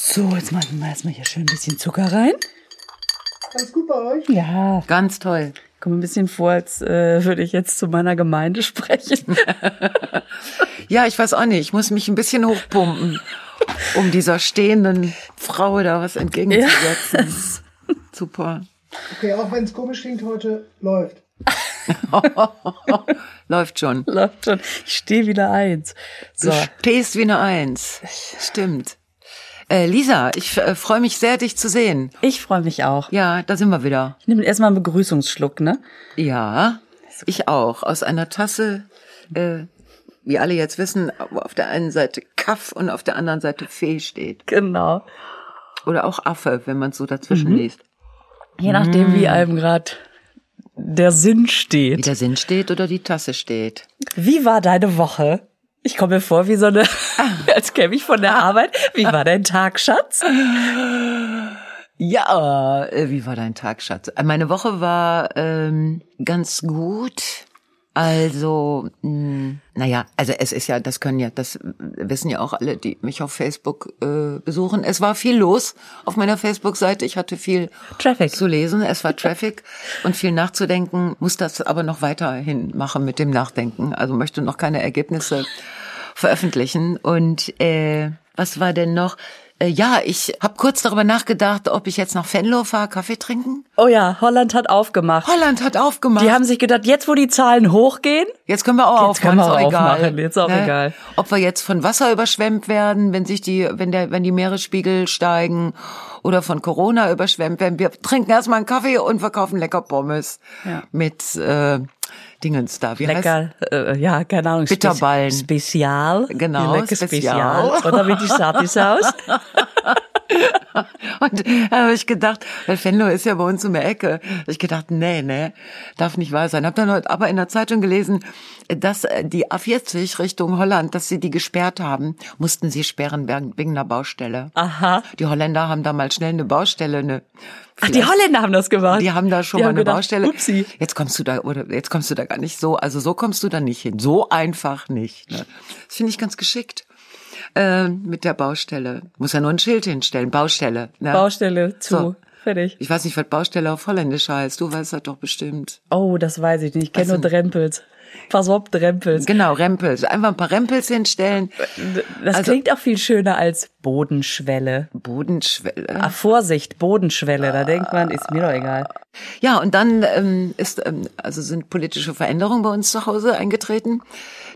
So, jetzt machen wir erstmal hier schön ein bisschen Zucker rein. Alles gut bei euch? Ja, Ganz toll. komme ein bisschen vor, als äh, würde ich jetzt zu meiner Gemeinde sprechen. Ja, ich weiß auch nicht. Ich muss mich ein bisschen hochpumpen, um dieser stehenden Frau da was entgegenzusetzen. Super. Okay, auch wenn es komisch klingt heute, läuft. Läuft schon. Läuft schon. Ich stehe wieder eins. So, Du stehst wie eine Eins. Stimmt. Äh, Lisa, ich äh, freue mich sehr, dich zu sehen. ich freue mich auch. Ja, da sind wir wieder. Ich nehme erstmal einen Begrüßungsschluck, ne? Ja, ich auch. Aus einer Tasse, äh, wie alle jetzt wissen, wo auf der einen Seite Kaff und auf der anderen Seite Fee steht. Genau. Oder auch Affe, wenn man so dazwischen liest. Je nachdem, wie einem gerade der Sinn Wie steht. der Sinn steht oder die Tasse steht. Wie war deine Woche? Ich komme mir vor wie so eine, als käme ich von der Arbeit. Wie war dein Tag, Schatz? Ja, äh, wie war dein Tag, Schatz? Meine Woche war ähm, ganz gut. Also, mh, naja, also es ist ja, das können ja, das wissen ja auch alle, die mich auf Facebook äh, besuchen. Es war viel los auf meiner Facebook-Seite. Ich hatte viel Traffic. zu lesen. Es war Traffic und viel nachzudenken. Muss das aber noch weiterhin machen mit dem Nachdenken. Also möchte noch keine Ergebnisse veröffentlichen. Und äh, was war denn noch? Äh, ja, ich habe kurz darüber nachgedacht, ob ich jetzt nach Venlo fahre, Kaffee trinken. Oh ja, Holland hat aufgemacht. Holland hat aufgemacht. Die haben sich gedacht, jetzt wo die Zahlen hochgehen, Jetzt können wir auch Jetzt können aufmachen, wir ist auch auch aufmachen, egal. jetzt auch egal. Ob wir jetzt von Wasser überschwemmt werden, wenn sich die, wenn der, wenn die Meeresspiegel steigen oder von Corona überschwemmt werden. Wir trinken erstmal einen Kaffee und verkaufen lecker Pommes Ja. mit äh, Dingens da. Wie heißt lecker, äh, ja, keine Ahnung. Bitterballen. Spezial. Genau, lecker Spezial. Spezial. Oder mit die Satissaus. Und da habe ich gedacht, weil Venlo ist ja bei uns um die Ecke. Hab ich gedacht, nee, nee, darf nicht wahr sein. Hab dann heute aber in der Zeitung gelesen, dass äh, die A40 Richtung Holland, dass sie die gesperrt haben, mussten sie sperren wegen wegen einer Baustelle. Aha. Die Holländer haben da mal schnell eine Baustelle, eine Ach, die Holländer haben das gemacht. die haben da schon Die mal eine gedacht, Baustelle. Upsi. Jetzt kommst du da oder jetzt kommst du da gar nicht so, also so kommst du da nicht hin. So einfach nicht. Ne? Das finde ich ganz geschickt. Äh, mit der Baustelle. Muss ja nur ein Schild hinstellen. Baustelle. Ne? Baustelle zu. So. Fertig. Ich weiß nicht, was Baustelle auf Holländisch heißt. Du weißt das doch bestimmt. Oh, das weiß ich nicht. Ich kenne nur Drempels. Pass auf, Drempels. Genau, Rempels. Einfach ein paar Rempels hinstellen. Das Also- klingt auch viel schöner als Bodenschwelle. Bodenschwelle. Ah, Vorsicht, Bodenschwelle. Da denkt man, ist mir doch egal. Ja, und dann ähm, ist ähm, also sind politische Veränderungen bei uns zu Hause eingetreten.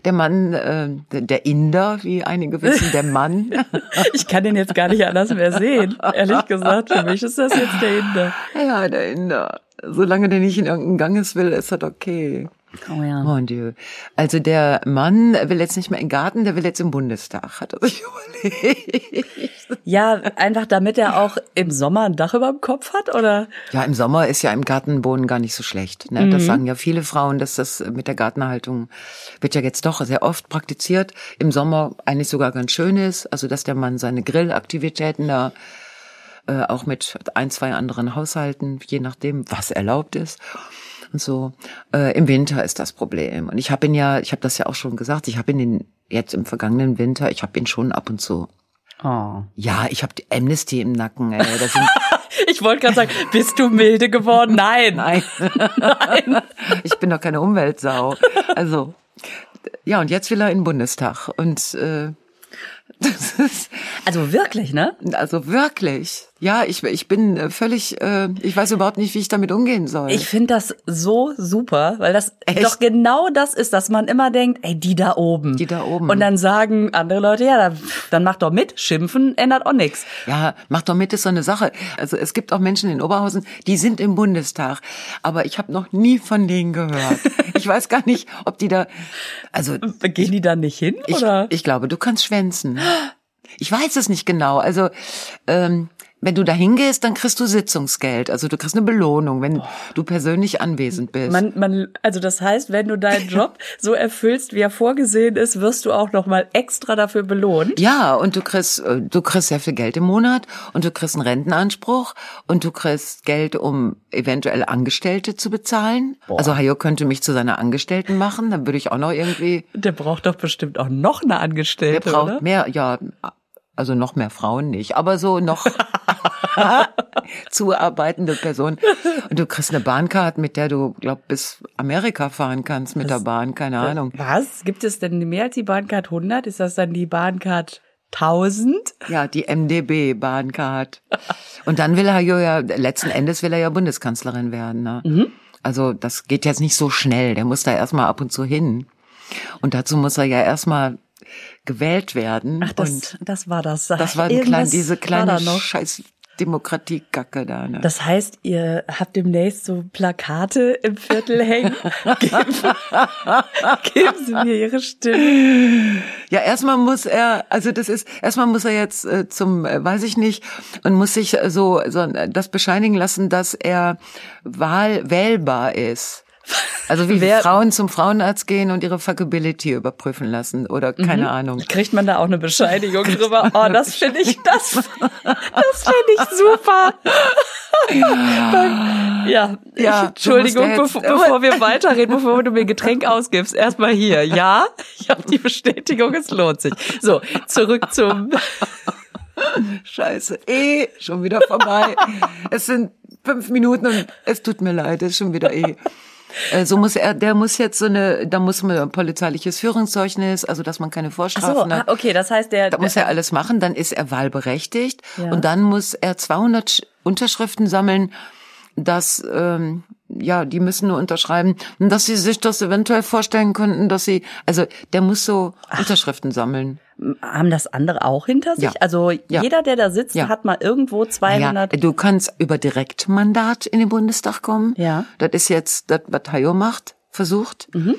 Der Mann, äh, der- der Inder, wie einige wissen, der Mann. Ich kann den jetzt gar nicht anders mehr sehen. Ehrlich gesagt, für mich ist das jetzt der Inder. ja, der Inder. Solange der nicht in irgendeinen Ganges will, ist das okay. Oh ja. Mon Dieu. Also der Mann will jetzt nicht mehr in den Garten, der will jetzt im Bundestag, hat er sich überlegt. Ja, einfach damit er auch im Sommer ein Dach über dem Kopf hat, oder? Ja, im Sommer ist ja im Gartenboden gar nicht so schlecht. Ne? Das sagen ja viele Frauen, dass das mit der Gartenhaltung wird ja jetzt doch sehr oft praktiziert. Im Sommer eigentlich sogar ganz schön ist. Also dass der Mann seine Grillaktivitäten da äh, auch mit ein, zwei anderen Haushalten, je nachdem, was erlaubt ist. Und so. Äh, Im Winter ist das Problem. Und ich habe ihn ja, ich habe das ja auch schon gesagt, ich habe ihn in, jetzt im vergangenen Winter, ich habe ihn schon ab und zu. Oh. Ja, ich habe Amnesty im Nacken. Ey. Ich wollte gerade sagen, bist du milde geworden? Nein. Nein. Ich bin doch keine Umweltsau. Also, ja, und jetzt will er in den Bundestag. Und äh, ist, Also wirklich, ne? also wirklich. Ja, ich, ich bin äh, völlig, äh, ich weiß überhaupt nicht, wie ich damit umgehen soll. Ich finde das so super, weil das Echt? doch genau das ist, dass man immer denkt, ey, die da oben. Die da oben. Und dann sagen andere Leute, ja, dann, dann mach doch mit, schimpfen ändert auch nichts. ja, mach doch mit, ist so eine Sache. Also es gibt auch Menschen in Oberhausen, die sind im Bundestag, aber ich habe noch nie von denen gehört. Ich weiß gar nicht, ob die da, also Gehen die dann nicht hin, Ich, oder? ich glaube, du kannst schwänzen. Ich weiß es nicht genau. Also, ähm, wenn du da hingehst, dann kriegst du Sitzungsgeld. Also du kriegst eine Belohnung, wenn du persönlich anwesend bist. Man, man, also das heißt, wenn du deinen Job so erfüllst, wie er vorgesehen ist, wirst du auch noch mal extra dafür belohnt. ja, und du kriegst, äh, du kriegst sehr viel Geld im Monat und du kriegst einen Rentenanspruch und du kriegst Geld, um eventuell Angestellte zu bezahlen. Also Hayo könnte mich zu seiner Angestellten machen, dann würde ich auch noch irgendwie, Der braucht doch bestimmt auch noch eine der Angestellte, braucht oder? mehr, ja, also noch mehr Frauen nicht, aber so noch zuarbeitende Personen. Und du kriegst eine Bahncard, mit der du, glaub, bis Amerika fahren kannst mit der Bahn, keine Ahnung. Was? Gibt es denn mehr als die Bahncard 100? Ist das dann die Bahncard 1000? Ja, die MDB Bahncard. Und dann will er ja, letzten Endes will er ja Bundeskanzlerin werden. Ne? Mhm. Also das geht jetzt nicht so schnell. Der muss da erstmal ab und zu hin. Und dazu muss er ja erstmal gewählt werden. Ach, das, und das war das. das war klein, diese kleine scheiß Demokratiegacke da. Ne? Das heißt, ihr habt demnächst so Plakate im Viertel hängen. Geben, geben Sie mir Ihre Stimme. Ja, erstmal muss er, also das ist, erstmal muss er jetzt äh, zum, äh, weiß ich nicht, und muss sich äh, so, so äh, das bescheinigen lassen, dass er wahl, wählbar ist. Also wie Wer- Frauen zum Frauenarzt gehen und ihre Fuckability überprüfen lassen oder keine Ahnung. Kriegt man da auch eine Bescheinigung drüber? Oh, das finde ich, das, das finde ich super. Ja, ich, Ja, du Entschuldigung, ja jetzt- bevor, bevor wir weiterreden, bevor du mir ein Getränk ausgibst, erstmal hier. Ja, ich habe die Bestätigung, es lohnt sich. So, zurück zum, Scheiße, eh, schon wieder vorbei. es sind fünf Minuten und es tut mir leid, es ist schon wieder eh. Äh, So muss er, der muss jetzt so eine, da muss man ein polizeiliches Führungszeugnis, also dass man keine Ach so, Vorstrafen ah, hat. okay, das heißt, der, Da muss er alles machen, dann ist er wahlberechtigt Ja. und dann muss er 200 Sch- Unterschriften sammeln, dass ähm, ja, die müssen nur unterschreiben, dass sie sich das eventuell vorstellen könnten, dass sie, also der muss so Unterschriften sammeln. haben das andere auch hinter sich? Ja. Also Ja. jeder, der da sitzt, Ja. hat mal irgendwo Ja, 200. du kannst über Direktmandat in den Bundestag kommen. Ja. Das ist jetzt das, was Hayo macht, versucht. Mhm.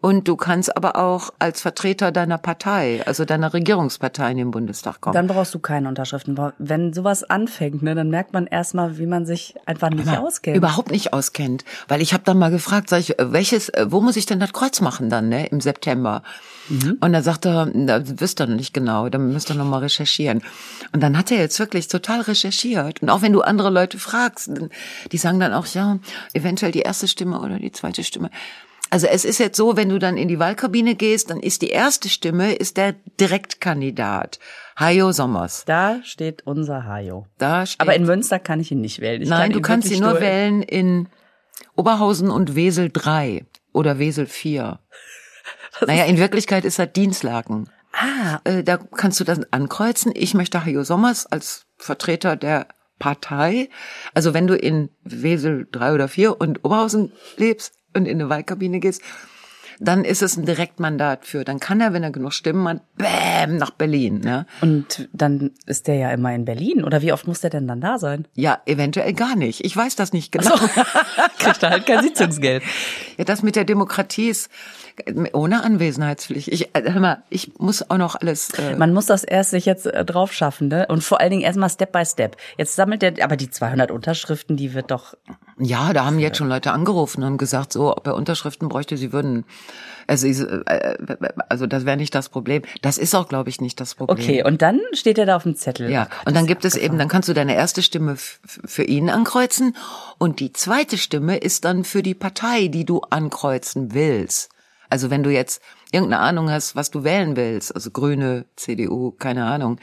Und du kannst aber auch als Vertreter deiner Partei, also deiner Regierungspartei in den Bundestag kommen. Dann brauchst du keine Unterschriften. Wenn sowas anfängt, ne, dann merkt man erstmal, wie man sich einfach nicht auskennt. Überhaupt nicht auskennt. Weil ich habe dann mal gefragt, sag ich, äh, welches, äh, wo muss ich denn das Kreuz machen dann, ne, im September? Mhm. Und da sagt er, da wisst ihr noch nicht genau, da müsst ihr noch mal recherchieren. Und dann hat er jetzt wirklich total recherchiert. Und auch wenn du andere Leute fragst, dann- die sagen dann auch, ja, eventuell die erste Stimme oder die zweite Stimme. Also es ist jetzt so, wenn du dann in die Wahlkabine gehst, dann ist die erste Stimme, ist der Direktkandidat. Hajo Sommers. Da steht unser Hajo. Da steht Aber in Münster kann ich ihn nicht wählen. Ich Nein, kann du ihn kannst sie nur wählen in Oberhausen und Wesel 3 oder Wesel 4. Naja, in Wirklichkeit ist das Dienstlaken. Ah, Äh, da kannst du dann ankreuzen. Ich möchte Hajo Sommers als Vertreter der Partei. Also wenn du in Wesel 3 oder 4 und Oberhausen lebst und in eine Wahlkabine gehst, dann ist es ein Direktmandat für. Dann kann er, wenn er genug Stimmen hat, bäm, nach Berlin. Ne? und dann ist der ja immer in Berlin. Oder wie oft muss der denn dann da sein? Ja, eventuell gar nicht. Ich weiß das nicht genau. Kriegt er halt kein Sitzungsgeld. Ja, das mit der Demokratie ist äh, ohne Anwesenheitspflicht. Ich, äh, hör mal, ich muss auch noch alles. Äh, Man muss das erst sich jetzt äh, drauf schaffen, ne? Und vor allen Dingen erstmal Step by Step. Jetzt sammelt der, aber die 200 Unterschriften, die wird doch, ja, da haben jetzt schon Leute angerufen und haben gesagt, so, ob er Unterschriften bräuchte, sie würden. Also, äh, also das wäre nicht das Problem. Das ist auch, glaube ich, nicht das Problem. okay. Und dann steht er da auf dem Zettel. Ja, und dann gibt es eben, dann kannst du deine erste Stimme für ihn ankreuzen und die zweite Stimme ist dann für die Partei, die du ankreuzen willst. Also wenn du jetzt irgendeine Ahnung hast, was du wählen willst, also Grüne, CDU, keine Ahnung.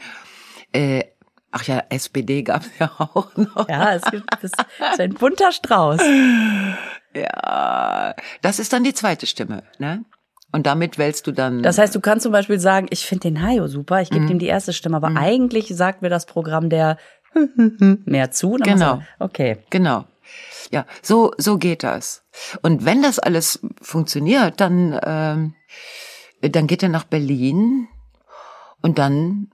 Äh, ach ja, SPD gab's ja auch noch. Ja, es gibt, das ist ein bunter Strauß. Ja, das ist dann die zweite Stimme, ne? Und damit wählst du dann. Das heißt, du kannst zum Beispiel sagen, ich finde den Hajo super, ich gebe Mhm. ihm die erste Stimme, aber eigentlich sagt mir das Programm der mehr zu. Genau. du- Okay. Genau. Ja, so, so geht das. Und wenn das alles funktioniert, dann, ähm, dann geht er nach Berlin und dann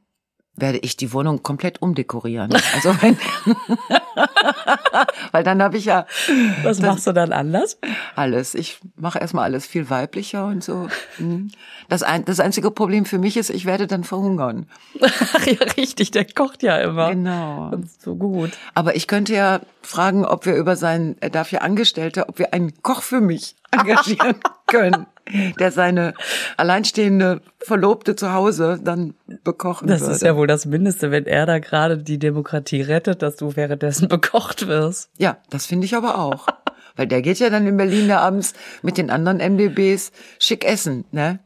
werde ich die Wohnung komplett umdekorieren. Also wenn, weil dann habe ich ja Was machst du dann anders? alles. Ich mache erstmal alles viel weiblicher und so. Mhm. Das, ein, das einzige Problem für mich ist, ich werde dann verhungern. Ach ja, richtig, der kocht ja immer. Genau. Und so gut. Aber ich könnte ja fragen, ob wir über seinen, er darf ja Angestellte, ob wir einen Koch für mich engagieren können, der seine alleinstehende Verlobte zu Hause dann bekochen Das würde. ist ja wohl das Mindeste, wenn er da gerade die Demokratie rettet, dass du währenddessen bekocht wirst. ja, das finde ich aber auch. Weil der geht ja dann in Berlin da abends mit den anderen MDBs schick essen, ne?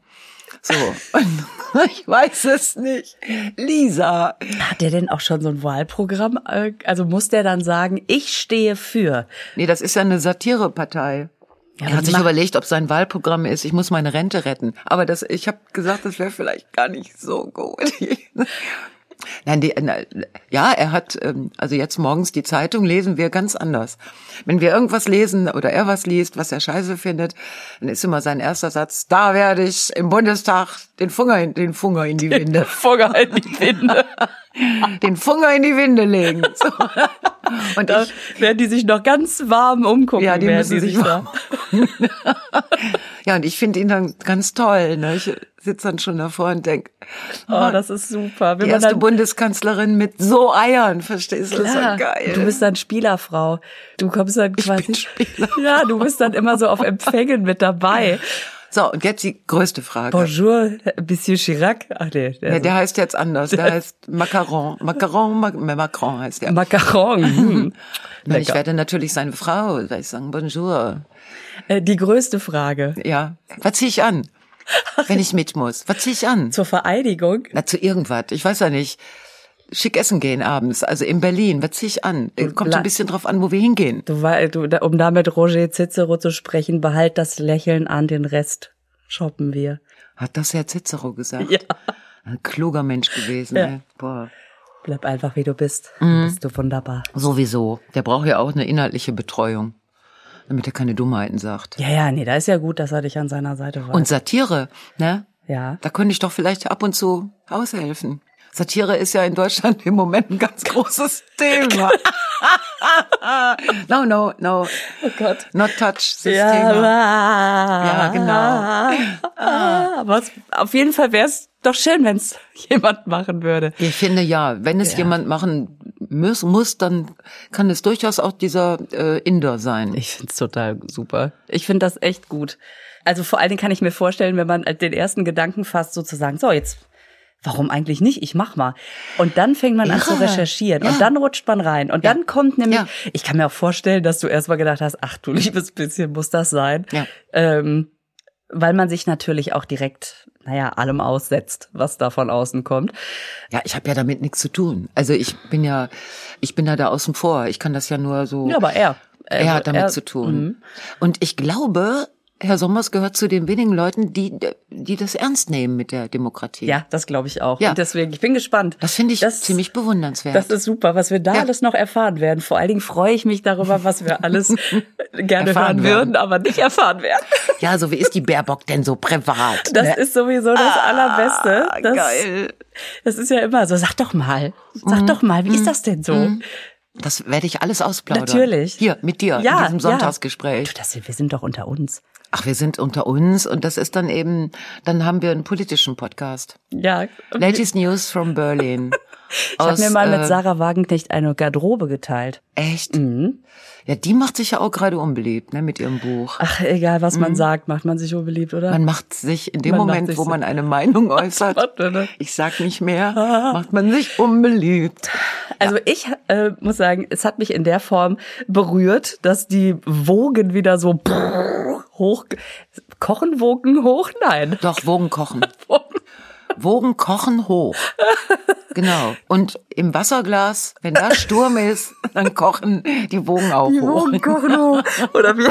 So, ich weiß es nicht. Lisa. Hat der denn auch schon so ein Wahlprogramm? Also muss der dann sagen, ich stehe für. Nee, das ist ja eine Satirepartei. Ja, er hat sich überlegt, ob sein Wahlprogramm ist, ich muss meine Rente retten. Aber das, ich habe gesagt, das wäre vielleicht gar nicht so gut. Nein, die, na, ja, er hat, ähm, also jetzt morgens die Zeitung lesen wir ganz anders. Wenn wir irgendwas lesen oder er was liest, was er scheiße findet, dann ist immer sein erster Satz, da werde ich im Bundestag den Funger in, den Funger in die Winde, Funger in die Winde. den Funger in die Winde legen. So. Und Da ich, werden die sich noch ganz warm umgucken. Ja, die müssen sich da. ja, und ich finde ihn dann ganz toll. Ne? Ich sitze dann schon davor und denk, Oh, das ist super. Wenn die erste dann, Bundeskanzlerin mit so Eiern, verstehst du? Das ist geil. du bist dann Spielerfrau. Du kommst dann quasi. bin Spieler. Ja, du bist dann immer so auf Empfängen mit dabei. So, und jetzt die größte Frage. Bonjour, Monsieur Chirac. Ach nee, der, Ja, der heißt jetzt anders. Der heißt Macaron. Macaron, Ma Macron heißt der. Macaron. Hm. Ich werde natürlich seine Frau, werde ich sagen, bonjour. Äh, Die größte Frage Ja. Was zieh ich an? Wenn ich mit muss. Was zieh ich an? zur Vereidigung. Na, zu irgendwas. Ich weiß ja nicht. Schick essen gehen abends. Also in Berlin. Was zieh ich an? Kommt so ein bisschen drauf an, wo wir hingehen. Du, du, um da mit Roger Cicero zu sprechen, behalt das Lächeln an, den Rest shoppen wir. Hat das Herr Cicero gesagt? Ja. Ein kluger Mensch gewesen. Ja. Ey. Boah. Bleib einfach wie du bist. Mhm. Bist du wunderbar. Sowieso. Der braucht ja auch eine inhaltliche Betreuung. Damit er keine Dummheiten sagt. Ja, ja, nee, da ist ja gut, dass er dich an seiner Seite war. Und Satire, ne? ja. Da könnte ich doch vielleicht ab und zu aushelfen. Satire ist ja in Deutschland im Moment ein ganz großes Thema. no, no, no. Oh Gott. Not touch this Ja, ja, genau. Ah, aber es, auf jeden Fall wäre es doch schön, wenn es jemand machen würde. Ich finde ja, wenn es Ja. jemand machen muss, muss, dann kann es durchaus auch dieser äh, Inder sein. Ich find's total super. Ich find das echt gut. Also vor allen Dingen kann ich mir vorstellen, wenn man den ersten Gedanken fasst, sozusagen, so jetzt, warum eigentlich nicht? Ich mach mal. Und dann fängt man an zu recherchieren Ja. und dann rutscht man rein. Und dann kommt nämlich, Ja. ich kann mir auch vorstellen, dass du erstmal gedacht hast, ach du liebes bisschen, muss das sein? Ja. Ähm, weil man sich natürlich auch direkt, naja, allem aussetzt, was da von außen kommt. Ja, ich habe ja damit nichts zu tun. Also ich bin ja, ich bin ja da außen vor. Ich kann das ja nur so. Ja, aber er. er hat damit er- zu tun. Mhm. Und ich glaube, Herr Sommers gehört zu den wenigen Leuten, die, die das ernst nehmen mit der Demokratie. Ja, das glaube ich auch. Ja. Und deswegen, ich bin gespannt. Das finde ich Das- ziemlich bewundernswert. Das ist super, was wir da Ja. alles noch erfahren werden. Vor allen Dingen freue ich mich darüber, was wir alles gerne Erfahren hören werden. würden, aber nicht erfahren werden. ja, so wie ist die Baerbock denn so privat? Das ne? ist sowieso das Allerbeste. Das, geil. Das ist ja immer so. Sag doch mal, sag doch mal, wie ist das denn so? Das werde ich alles ausplaudern. Natürlich. Hier, mit dir, Ja, in diesem ja. Sonntagsgespräch. Du, das, wir sind doch unter uns. Ach, wir sind unter uns und das ist dann eben, dann haben wir einen politischen Podcast. Ja. Latest News from Berlin. Ich habe mir mal äh, mit Sarah Wagenknecht eine Garderobe geteilt. Echt? Mhm. Ja, die macht sich ja auch gerade unbeliebt, ne, mit ihrem Buch. Ach, egal, was man sagt, macht man sich unbeliebt, oder? Mhm. Man macht sich in dem Man Moment, wo so- man eine Meinung äußert, ich sag nicht mehr, macht man sich unbeliebt. Also ich äh, muss sagen, es hat mich in der Form berührt, dass die Wogen wieder so hoch kochen Wogen hoch, nein. Doch, Wogen kochen. Wogen kochen hoch. Genau. Und im Wasserglas, wenn da Sturm ist, dann kochen die Wogen auch Die hoch. Wogen kochen hoch. Oder wie,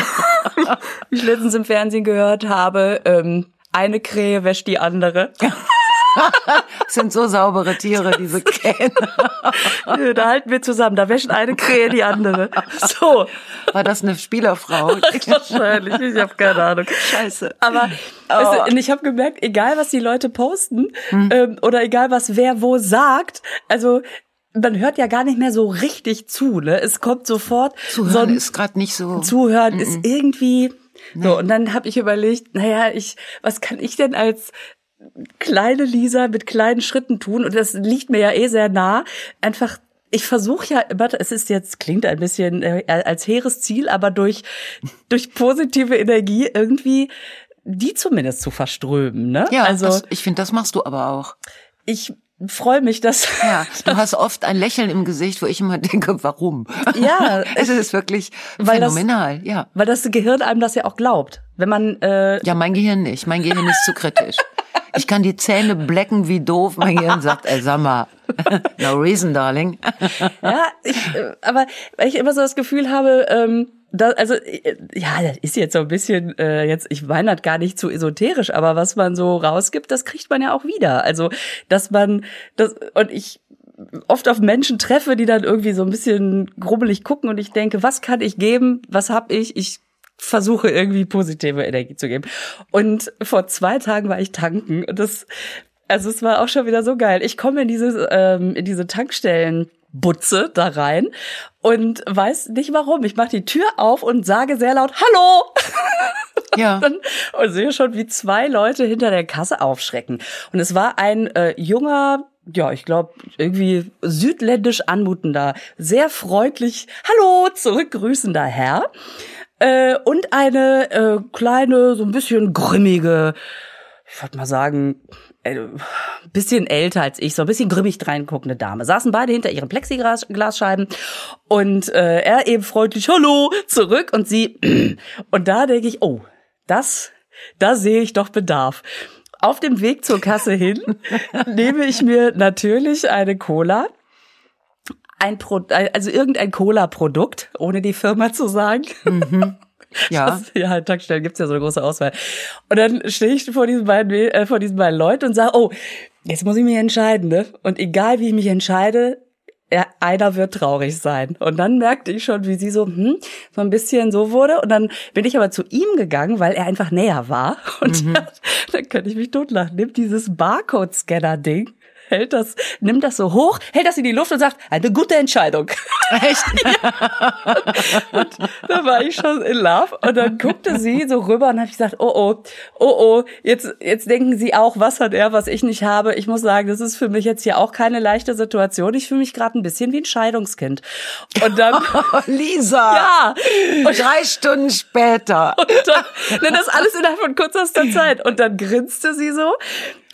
wie ich letztens im Fernsehen gehört habe, ähm, eine Krähe wäscht die andere. Sind so saubere Tiere, diese Krähen. Da halten wir zusammen, da wäscht eine Krähe die andere. So, War das eine Spielerfrau? wahrscheinlich, ich habe keine Ahnung. Scheiße. Aber weißt du, und ich habe gemerkt, egal was die Leute posten ähm, oder egal was wer wo sagt, also man hört ja gar nicht mehr so richtig zu. Ne? Es kommt sofort so Zuhören ein ist gerade nicht so. Zuhören ist irgendwie so. Und dann habe ich überlegt, naja, ich, was kann ich denn als kleine Lisa mit kleinen Schritten tun? Und das liegt mir ja eh sehr nah. Einfach ich versuche ja immer, es ist jetzt, klingt ein bisschen äh, als hehres Ziel, aber durch, durch positive Energie irgendwie die zumindest zu verströmen. Ne? Ja, also das, ich finde, das machst du aber auch. ich freue mich, dass Ja, du hast oft ein Lächeln im Gesicht, wo ich immer denke, warum? Ja, es ist wirklich weil das- phänomenal. ja, weil das Gehirn einem das ja auch glaubt. Wenn man äh, ja, mein Gehirn nicht. Mein Gehirn ist zu kritisch. Ich kann die Zähne blecken wie doof. Mein Gehirn sagt, ey, sag mal, no reason, darling. Ja, ich, äh, aber weil ich immer so das Gefühl habe, ähm, da, also äh, ja, das ist jetzt so ein bisschen äh, jetzt, ich meine das gar nicht zu esoterisch, aber was man so rausgibt, das kriegt man ja auch wieder. Also, dass man das und ich oft auf Menschen treffe, die dann irgendwie so ein bisschen grubbelig gucken und ich denke, was kann ich geben? Was hab ich? Ich versuche irgendwie positive Energie zu geben. Und vor zwei Tagen war ich tanken und das, also es war auch schon wieder so geil. Ich komme in diese, ähm, in diese Tankstellen. Butze da rein und weiß nicht warum. Ich mache die Tür auf und sage sehr laut Hallo. Ja. und, und sehe schon, wie zwei Leute hinter der Kasse aufschrecken. Und es war ein äh, junger, ja, ich glaube, irgendwie südländisch anmutender, sehr freundlich Hallo zurückgrüßender Herr. Äh, und eine äh, kleine, so ein bisschen grimmige, ich würde mal sagen, äh, bisschen älter als ich, so ein bisschen grimmig reinguckende Dame. Saßen beide hinter ihren Plexiglasscheiben und äh, er eben freundlich Hallo zurück und sie und da denke ich, oh, das, da sehe ich doch Bedarf. Auf dem Weg zur Kasse hin nehme ich mir natürlich eine Cola ein Pro also irgendein Cola-Produkt, ohne die Firma zu sagen. Ja. Das, ja, Tankstellen gibt's ja so eine große Auswahl. Und dann stehe ich vor diesen beiden, äh, vor diesen beiden Leuten und sage, oh, jetzt muss ich mich entscheiden, ne? Und egal wie ich mich entscheide, ja, einer wird traurig sein. Und dann merkte ich schon, wie sie so, hm, so ein bisschen so wurde. Und dann bin ich aber zu ihm gegangen, weil er einfach näher war. Und Mhm. dann, dann könnte ich mich totlachen. Nimmt dieses Barcode-Scanner-Ding, hält das, nimmt das so hoch, hält das in die Luft und sagt, eine gute Entscheidung. Echt? da war ich schon in Love und dann guckte sie so rüber und habe ich gesagt, oh oh, oh oh, jetzt jetzt denken sie auch, was hat er, was ich nicht habe. Ich muss sagen, das ist für mich jetzt hier auch keine leichte Situation. Ich fühle mich gerade ein bisschen wie ein Scheidungskind. Und dann Lisa. ja, Und drei Stunden später. und dann, ne, das alles innerhalb von kürzester Zeit und dann grinste sie so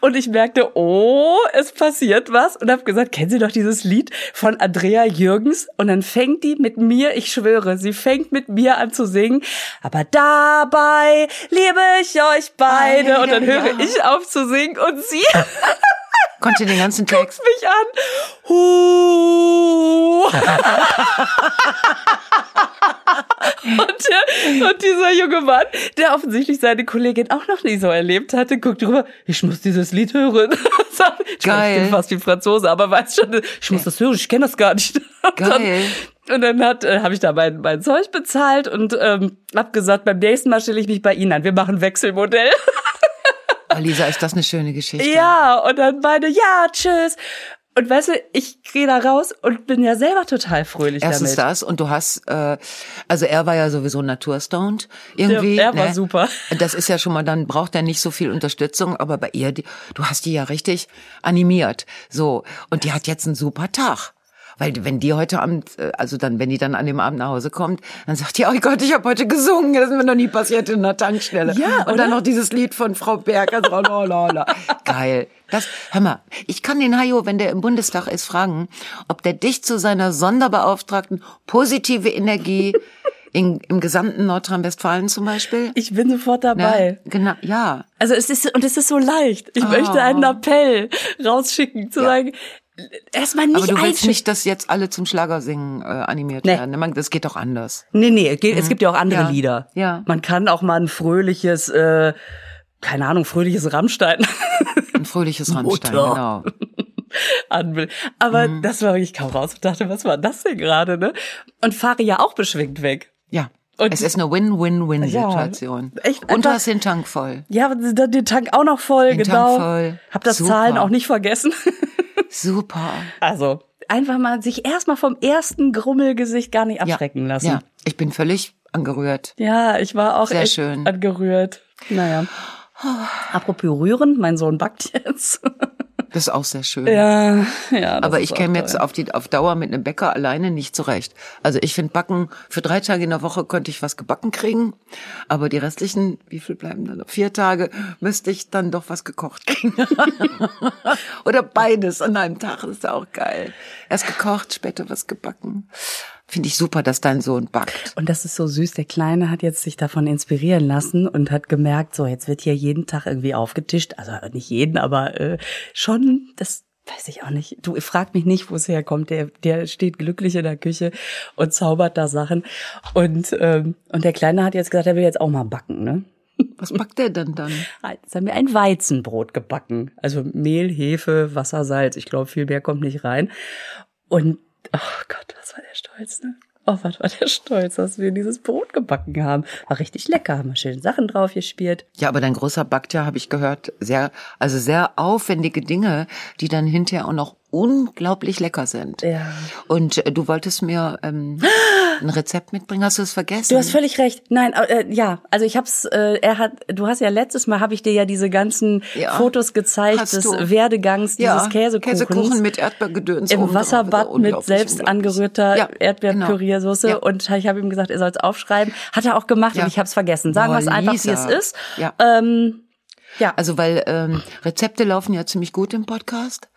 und ich merkte, oh, es passiert was und habe gesagt, kennen Sie doch dieses Lied von Andrea Jürgens und dann fängt die mit mir, ich schwöre, sie fängt mit mir an zu singen, aber dabei liebe ich euch beide und dann höre Ja. ich auf zu singen und sie Konnte den ganzen Text. mich an. Huh. und, der, und dieser junge Mann, der offensichtlich seine Kollegin auch noch nie so erlebt hatte, guckt drüber, ich muss dieses Lied hören. ich meine, Ich Geil. bin fast wie Franzose, aber weiß schon, ich muss das hören, ich kenne das gar nicht. Und dann- Geil. Und dann hat, äh, habe ich da mein, mein Zeug bezahlt und ähm, hab gesagt, beim nächsten Mal stelle ich mich bei Ihnen an. Wir machen Wechselmodell. Oh, Lisa, ist das eine schöne Geschichte? Ja, und dann meine, ja, tschüss. Und weißt du, ich gehe da raus und bin ja selber total fröhlich Erstens damit. das und du hast, äh, also er war ja sowieso naturstoned irgendwie. Der- er war ne? super. Das ist ja schon mal, dann braucht er nicht so viel Unterstützung, aber bei ihr, die, du hast die ja richtig animiert. So und die hat jetzt einen super Tag. Weil wenn die heute Abend, äh, also dann, wenn die dann an dem Abend nach Hause kommt, dann sagt die, oh Gott, ich habe heute gesungen, das ist mir noch nie passiert in der Tankstelle. Ja, und dann oder? noch dieses Lied von Frau Berg, also, la, la, la. geil. Das, hör mal, ich kann den Hajo, wenn der im Bundestag ist, fragen, ob der dich zu seiner Sonderbeauftragten positive Energie in, im gesamten Nordrhein-Westfalen zum Beispiel. Ich bin sofort Ne? dabei. Genau, ja. Also es ist und es ist so leicht. Ich Oh. möchte einen Appell rausschicken, zu Ja. sagen, erstmal nicht Aber du willst nicht, dass jetzt alle zum Schlagersingen äh, animiert Nee. werden. Man- Das geht doch anders. Nee, nee, es geht- es gibt ja auch andere Ja. Lieder. Ja. Man kann auch mal ein fröhliches, äh, keine Ahnung, fröhliches Rammstein Ein fröhliches Rammstein, genau. anbild. Aber Mhm. das war, ich kam raus und dachte, was war das denn gerade, ne? Und fahre ja auch beschwingt weg. Ja. Und- es ist eine Win-Win-Win-Situation. Ja, echt Und du hast den Tank voll. Ja, den Tank auch noch voll, Den genau. Tank voll. Hab das Super. Zahlen auch nicht vergessen. Super. Also, einfach mal sich erstmal vom ersten Grummelgesicht gar nicht Ja. abschrecken lassen. Ja. Ich bin völlig angerührt. Ja, ich war auch Sehr echt schön. angerührt. Naja. Apropos rühren, mein Sohn backt jetzt. Das ist auch sehr schön. ja, ja. Aber ich käme jetzt auf die auf Dauer mit einem Bäcker alleine nicht zurecht. Also ich finde Backen für drei Tage in der Woche könnte ich was gebacken kriegen, aber die restlichen, wie viel bleiben dann noch? Vier Tage müsste ich dann doch was gekocht kriegen. Oder beides an einem Tag das ist auch geil. Erst gekocht, später was gebacken. Finde ich super, dass dein Sohn backt. Und das ist so süß. Der Kleine hat jetzt sich davon inspirieren lassen und hat gemerkt, so jetzt wird hier jeden Tag irgendwie aufgetischt. Also nicht jeden, aber äh, schon, das weiß ich auch nicht. Du frag mich nicht, wo es herkommt. Der, der steht glücklich in der Küche und zaubert da Sachen. Und, ähm, und der Kleine hat jetzt gesagt, er will jetzt auch mal backen, ne? Was backt der denn dann? Jetzt haben wir ein Weizenbrot gebacken. Also Mehl, Hefe, Wasser, Salz. Ich glaube, viel mehr kommt nicht rein. Und, oh Gott, was war der stolz, ne? Oh, was war der stolz, dass wir dieses Brot gebacken haben. War richtig lecker, haben wir schöne Sachen drauf gespielt. Ja, aber dein großer backt habe ich gehört, sehr, also sehr aufwendige Dinge, die dann hinterher auch noch unglaublich lecker sind. Ja. Und äh, du wolltest mir ähm, ein Rezept mitbringen, hast du es vergessen? Du hast völlig recht. Nein, äh, ja, also ich hab's, äh, er hat, du hast ja letztes Mal habe ich dir ja diese ganzen Ja. Fotos gezeigt Hast des du. Werdegangs ja, dieses Käsekuchens. Käsekuchen mit Erdbeergedöns im. Wasserbad mit selbst angerührter Ja, Erdbeerpüriersoße genau. Und ich habe ihm gesagt, er soll es aufschreiben. Hat er auch gemacht und ich habe es vergessen. Sagen wir es einfach, wie es ist. Ja. Ähm, ja, Also weil ähm, Rezepte laufen ja ziemlich gut im Podcast.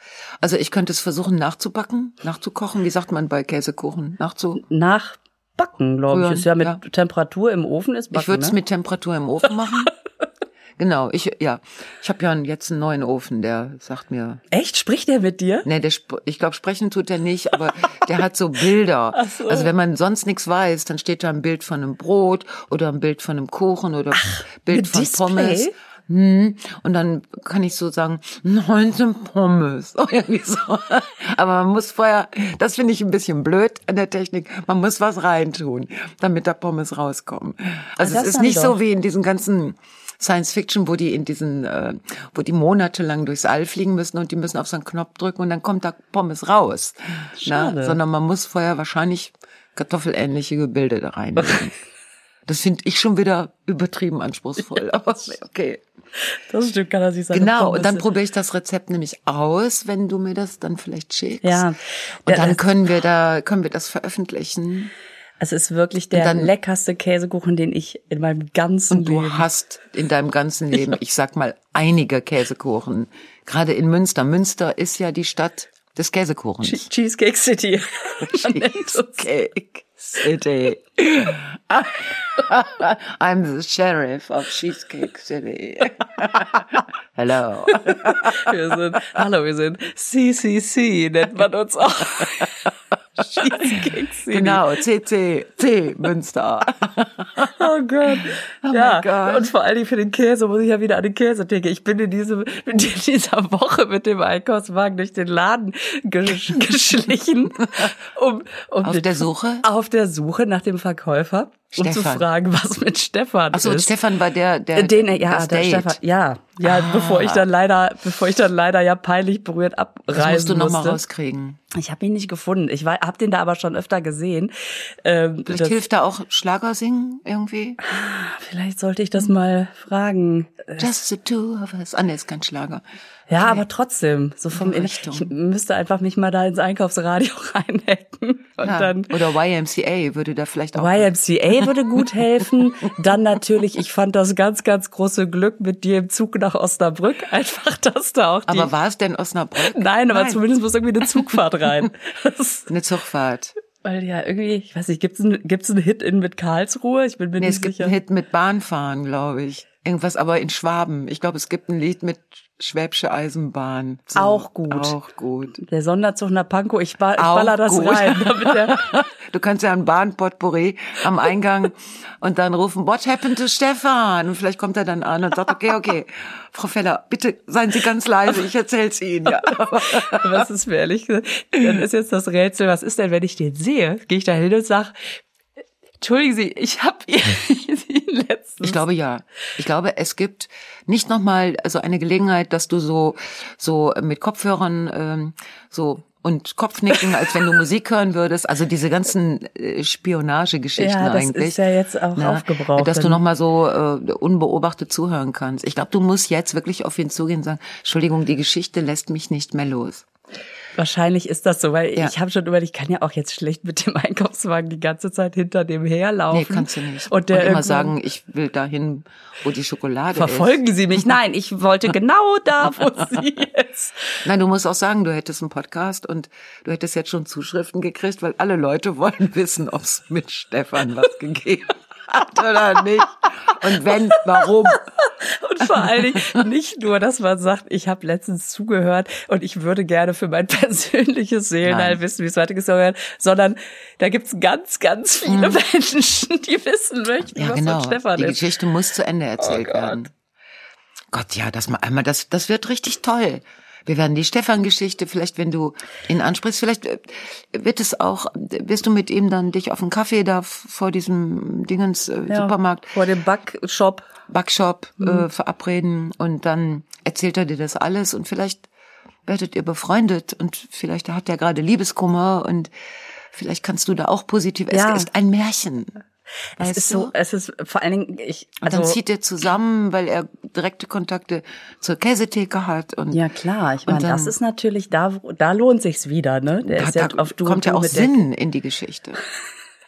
Also ich könnte es versuchen nachzubacken, nachzukochen. Wie sagt man bei Käsekuchen? Nachzu. nachbacken, glaube ich. Ist ja mit ja. Temperatur im Ofen ist backen, ich würde es ne? mit Temperatur im Ofen machen. genau, ich ja, ich habe ja jetzt einen neuen Ofen, der sagt mir, Echt? Spricht er mit dir? nee, der sp- ich glaube sprechen tut er nicht, aber der hat so Bilder. Ach so. Also wenn man sonst nichts weiß, dann steht da ein Bild von einem Brot oder ein Bild von einem Kuchen oder Bild mit von Display? Pommes. Hm, und dann kann ich so sagen, heute Pommes. Oh, so. Aber man muss vorher, das finde ich ein bisschen blöd an der Technik, man muss was reintun, damit da Pommes rauskommen. Also das es ist nicht doch. so wie in diesen ganzen Science Fiction, wo die in diesen, äh, wo die monatelang durchs All fliegen müssen und die müssen auf so einen Knopf drücken und dann kommt da Pommes raus. Schade. Na, sondern man muss vorher wahrscheinlich kartoffelähnliche Gebilde da reinlegen. Das finde ich schon wieder übertrieben anspruchsvoll. Aber okay. Das stimmt, kann er sich sagen. Genau, und dann probiere ich das Rezept nämlich aus, wenn du mir das dann vielleicht schickst. Ja. Und dann können wir da, können wir das veröffentlichen. Es ist wirklich der dann- leckerste Käsekuchen, den ich in meinem ganzen Und du Leben. hast in deinem ganzen Leben, ich sag mal, einige Käsekuchen. Gerade in Münster. Münster ist ja die Stadt des Käsekuchens. Che- Cheesecake City. Cheesecake City. I'm the sheriff of Cheesecake City. Hello. Wir sind, hallo, wir sind CCC, nennt man uns auch. Cheesecake City. Genau, CC, C, Münster. Oh Gott. Oh ja. Gott. Und vor Dingen für den Käse muss ich ja wieder an die Käsetheke. Ich bin in, diesem, in dieser Woche mit dem Einkaufswagen durch den Laden gesch geschlichen, um, um Auf den- der Suche? auf der Suche nach dem Verkäufer, um zu Stefan. fragen, was mit Stefan Achso, ist. Stefan war der, der, Den, ja, der Date. Stefan, ja, ja, Ah. bevor ich dann leider, bevor ich dann leider ja peinlich berührt abreisen Das musst du noch mal musste. rauskriegen. Ich habe ihn nicht gefunden. Ich war, hab den da aber schon öfter gesehen. Ähm, Vielleicht das- hilft da auch Schlager singen irgendwie. vielleicht sollte ich das mal fragen. Just the two of us. Ah, nee, ist kein Schlager. Ja, aber trotzdem, so vom In Richtung. Ich müsste einfach mich mal da ins Einkaufsradio reinhacken und Ja. dann Oder YMCA würde da vielleicht auch. YMCA würde gut helfen. Dann natürlich, ich fand das ganz, ganz große Glück mit dir im Zug nach Osnabrück. Einfach, dass da auch die. aber war es denn Osnabrück? Nein, aber zumindest muss irgendwie eine Zugfahrt rein. Das, Eine Zugfahrt. weil ja irgendwie, ich weiß nicht, gibt's einen, gibt's einen Hit in mit Karlsruhe? Ich bin mir Nee, nicht es gibt sicher. einen Hit mit Bahnfahren, glaube ich. Irgendwas aber in Schwaben. Ich glaube, es gibt ein Lied mit Schwäbische Eisenbahn. So, Auch gut. Auch gut. Der Sonderzug nach Pankow, ich, ba ich baller das gut. rein. Du kannst ja ein Bahnpotpourri am Eingang und dann rufen, what happened to Stefan? Und vielleicht kommt er dann an und sagt, okay, okay, Frau Feller, bitte seien Sie ganz leise, ich erzähl's Ihnen. Ja. was ist mir ehrlich gesagt, dann ist jetzt das Rätsel, was ist denn, wenn ich den sehe? Gehe ich da hin und sag, entschuldigen Sie, ich habe ihn letztens. Ich glaube ja. Ich glaube, es gibt nicht nochmal also eine Gelegenheit, dass du so so mit Kopfhörern ähm, so und Kopfnicken, als wenn du Musik hören würdest. Also diese ganzen äh, Spionagegeschichten Ja, das eigentlich. ist ja jetzt auch ne? aufgebraucht. Dass du nochmal so äh, unbeobachtet zuhören kannst. Ich glaube, du musst jetzt wirklich auf ihn zugehen und sagen, Entschuldigung, die Geschichte lässt mich nicht mehr los. Wahrscheinlich ist das so, weil Ja. ich habe schon überlegt, ich kann ja auch jetzt schlecht mit dem Einkaufswagen die ganze Zeit hinter dem herlaufen. Nee, kannst du nicht. Und, der immer irgendwann- sagen, ich will dahin, wo die Schokolade Verfolgen Sie mich? Nein, ich wollte genau da, wo Sie ist. Nein, du musst auch sagen, du hättest einen Podcast und du hättest jetzt schon Zuschriften gekriegt, weil alle Leute wollen wissen, ob es mit Stefan was gegeben hat oder nicht. Und wenn, warum? Und vor allen Dingen nicht nur, dass man sagt, ich habe letztens zugehört und ich würde gerne für mein persönliches Seelenheil wissen, wie es weitergeht, sondern da gibt's ganz, ganz viele Menschen, die wissen möchten, Mhm. Ja, was genau. mit Stefan Die ist. Geschichte muss zu Ende erzählt Oh werden. Gott, ja, das mal einmal, das, das wird richtig toll. Wir werden die Stefan-Geschichte, vielleicht, wenn du ihn ansprichst, vielleicht äh, wird es auch, wirst du mit ihm dann dich auf einen Kaffee da vor diesem Dingens äh, Ja, Supermarkt, Vor dem Backshop. Backshop Mhm. äh, verabreden und dann erzählt er dir das alles und vielleicht werdet ihr befreundet und vielleicht hat er gerade Liebeskummer und vielleicht kannst du da auch positiv, Ja. es ist ein Märchen. Es ist so, es ist vor allen Dingen, ich, also, dann zieht er zusammen, weil er direkte Kontakte zur Käsetheke hat und ja klar, ich meine, das ist natürlich da, da lohnt sich's wieder, ne? Der da, ist ja da auf du kommt ja auch mit der Sinn in die Geschichte.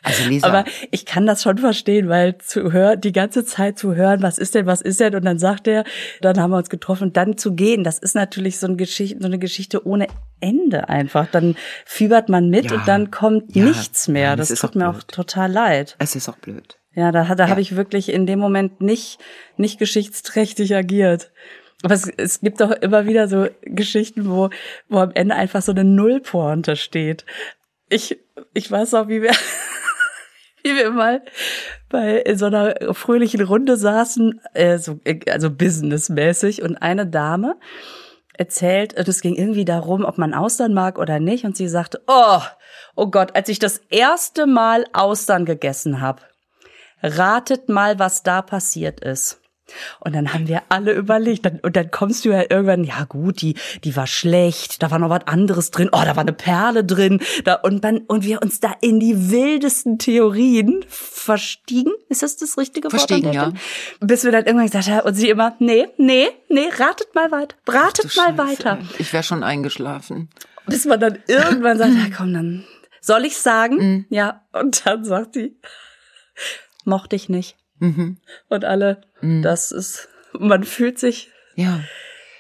Also Lisa, Aber ich kann das schon verstehen, weil zu hören, die ganze Zeit zu hören, was ist denn, was ist denn, und dann sagt er, dann haben wir uns getroffen, und dann zu gehen, das ist natürlich so eine Geschichte, so eine Geschichte ohne Ende einfach. Dann fiebert man mit Ja. und dann kommt Ja. nichts mehr. Das tut auch mir auch total leid. es ist auch blöd. Ja, da, da habe ich wirklich in dem Moment nicht, nicht geschichtsträchtig agiert. Aber es, es gibt doch immer wieder so Geschichten, wo, wo am Ende einfach so eine Nullpointe steht. Ich, ich weiß auch, wie wir, wie wir mal bei in so einer fröhlichen Runde saßen, äh, so, äh, also businessmäßig, und eine Dame erzählt, und es ging irgendwie darum, ob man Austern mag oder nicht, und sie sagte, oh, oh Gott, als ich das erste Mal Austern gegessen habe, ratet mal, was da passiert ist. Und dann haben wir alle überlegt, dann, und dann kommst du ja irgendwann, ja gut, die, die war schlecht, da war noch was anderes drin, oh, da war eine Perle drin, da, und dann, und wir uns da in die wildesten Theorien verstiegen, ist das das richtige Wort? Verstiegen, ja. Bis wir dann irgendwann gesagt haben, und sie immer, nee, nee, nee, ratet mal weiter, ratet mal Scheiße. weiter. Ich wäre schon eingeschlafen. Bis man dann irgendwann sagt, ja komm, dann soll ich sagen? Mhm. Ja, und dann sagt die, mochte ich nicht. Mhm. Und alle, das ist, man fühlt sich, Ja.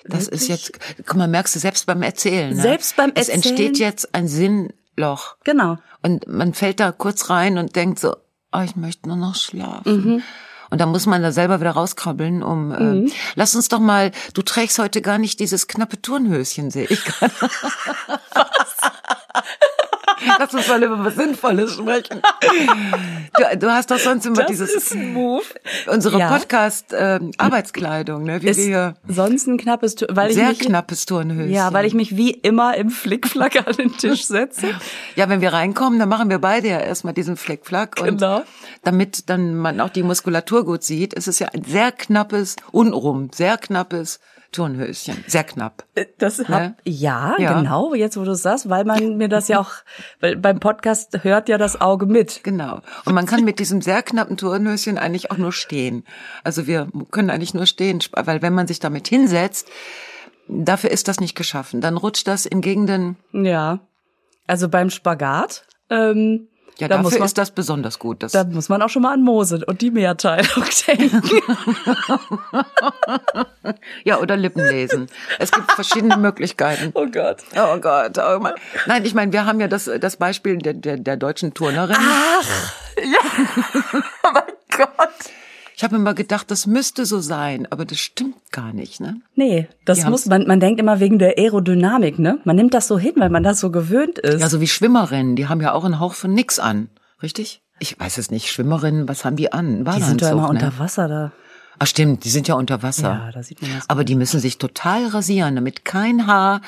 Das ist jetzt, guck mal, merkst du selbst beim Erzählen. Ne? Selbst beim Es Erzählen? entsteht jetzt ein Sinnloch. genau. Und man fällt da kurz rein und denkt so, oh, ich möchte nur noch schlafen. Mhm. Und dann muss man da selber wieder rauskrabbeln, um, äh, lass uns doch mal, du trägst heute gar nicht dieses knappe Turnhöschen, sehe ich gerade. Lass uns mal über was Sinnvolles sprechen. Du, du hast doch sonst immer Das dieses, ist ein Move. unsere Ja. Podcast-Arbeitskleidung, ne? wie Ist wir hier sonst ein knappes, weil ich sehr mich, knappes Turnhöschen. ja, weil ich mich wie immer im Flickflack an den Tisch setze. Ja, wenn wir reinkommen, dann machen wir beide ja erstmal diesen Flickflack. Und Genau. damit dann man auch die Muskulatur gut sieht, ist es ja ein sehr knappes, unrum, sehr knappes Turnhöschen. Sehr knapp. Das hab, Ne? ja, Ja. genau, jetzt wo du es sagst, weil man mir das ja auch, weil beim Podcast hört ja das Auge mit. Genau. Und man kann mit diesem sehr knappen Turnhöschen eigentlich auch nur stehen. Also wir können eigentlich nur stehen, weil wenn man sich damit hinsetzt, dafür ist das nicht geschaffen. Dann rutscht das in Gegenden, Ja. Also beim Spagat, ähm, ja, da muss dafür man, ist das besonders gut. Das, da muss man auch schon mal an Mose und die Mehrteilung denken. ja, oder Lippen lesen. Es gibt verschiedene Möglichkeiten. oh Gott. Oh Gott, oh Mann. Nein, ich meine, wir haben ja das, das Beispiel der, der, der deutschen Turnerin. Ach, ja. oh mein Gott. Ich habe immer gedacht, das müsste so sein, aber das stimmt gar nicht, ne? Nee, das Die muss man, man denkt immer wegen der Aerodynamik, ne? Man nimmt das so hin, weil man das so gewöhnt ist. Ja, so wie Schwimmerinnen, die haben ja auch einen Hauch von nix an, richtig? Ich weiß es nicht. Schwimmerinnen, was haben die an? die sind doch immer ne? unter Wasser da. Ach stimmt, die sind ja unter Wasser. Ja, da sieht man das. Aber die müssen sich total rasieren, damit kein Haar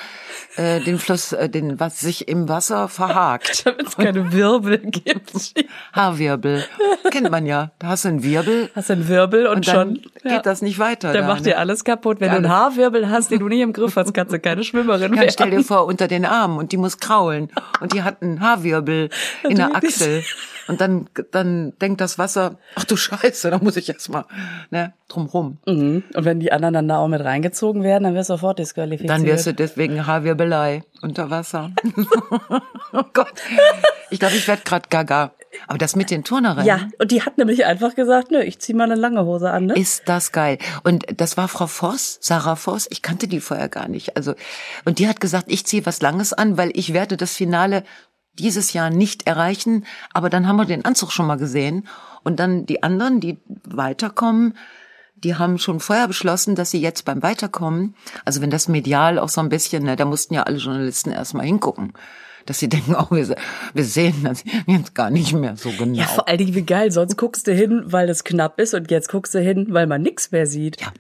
äh, den Fluss, äh, den was sich im Wasser verhakt. Damit es keine Wirbel gibt. Haarwirbel kennt man ja. Da hast du einen Wirbel Hast du einen Wirbel und, und schon ja, geht das nicht weiter. Der da, macht ne? dir alles kaputt. Wenn du einen. Haarwirbel hast, den du nicht im Griff hast, kannst du keine Schwimmerin Ja, werden. stell dir vor, unter den Armen und die muss kraulen und die hat einen Haarwirbel in der. Achsel. Und dann, dann denkt das Wasser, ach du Scheiße, da muss ich jetzt mal, ne, drumrum. Mhm. Und wenn die anderen dann da auch mit reingezogen werden, dann wirst du sofort disqualifiziert. Dann wirst du deswegen Haarwirbelei unter Wasser. oh Gott. Ich glaube, ich werde gerade gaga. Aber das mit den Turnerinnen. Ja, und die hat nämlich einfach gesagt, nö, ich zieh mal eine lange Hose an, ne? Ist das geil. Und das war Frau Voss, Sarah Voss. Ich kannte die vorher gar nicht. Also, und die hat gesagt, ich ziehe was Langes an, weil ich werde das Finale dieses Jahr nicht erreichen. Aber dann haben wir den Anzug schon mal gesehen. Und dann die anderen, die weiterkommen, die haben schon vorher beschlossen, dass sie jetzt beim Weiterkommen, also wenn das medial auch so ein bisschen, ne, da mussten ja alle Journalisten erstmal hingucken dass sie denken, oh, wir, wir sehen das jetzt gar nicht mehr so genau. Ja, vor allen Dingen, wie geil. Sonst guckst du hin, weil es knapp ist und jetzt guckst du hin, weil man nichts mehr sieht. Ja.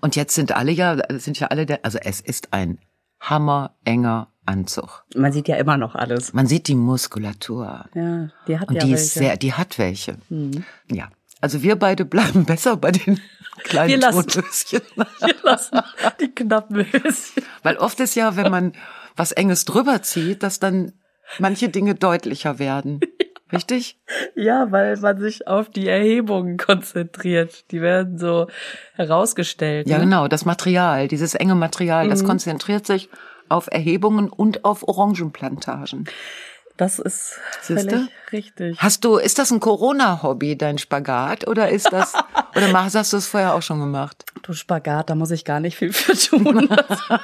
Und jetzt sind alle ja, sind ja alle der, also es ist ein hammerenger Anzug. Man sieht ja immer noch alles. Man sieht die Muskulatur. Ja, die hat Und ja die welche. ist sehr, die hat welche. Mhm. Ja. Also wir beide bleiben besser bei den kleinen Wir lassen- Tonhöschen. Wir lassen die knappen Höschen. Weil oft ist ja, wenn man was Enges drüber zieht, dass dann manche Dinge deutlicher werden. Richtig? Ja, weil man sich auf die Erhebungen konzentriert. Die werden so herausgestellt. Ja, ne? genau. Das Material, dieses enge Material, Mhm. das konzentriert sich auf Erhebungen und auf Orangenplantagen. Das ist Siehste? völlig richtig. Hast du, ist das ein Corona-Hobby, dein Spagat? Oder ist das, oder machst, hast du es vorher auch schon gemacht? Du Spagat, da muss ich gar nicht viel für tun.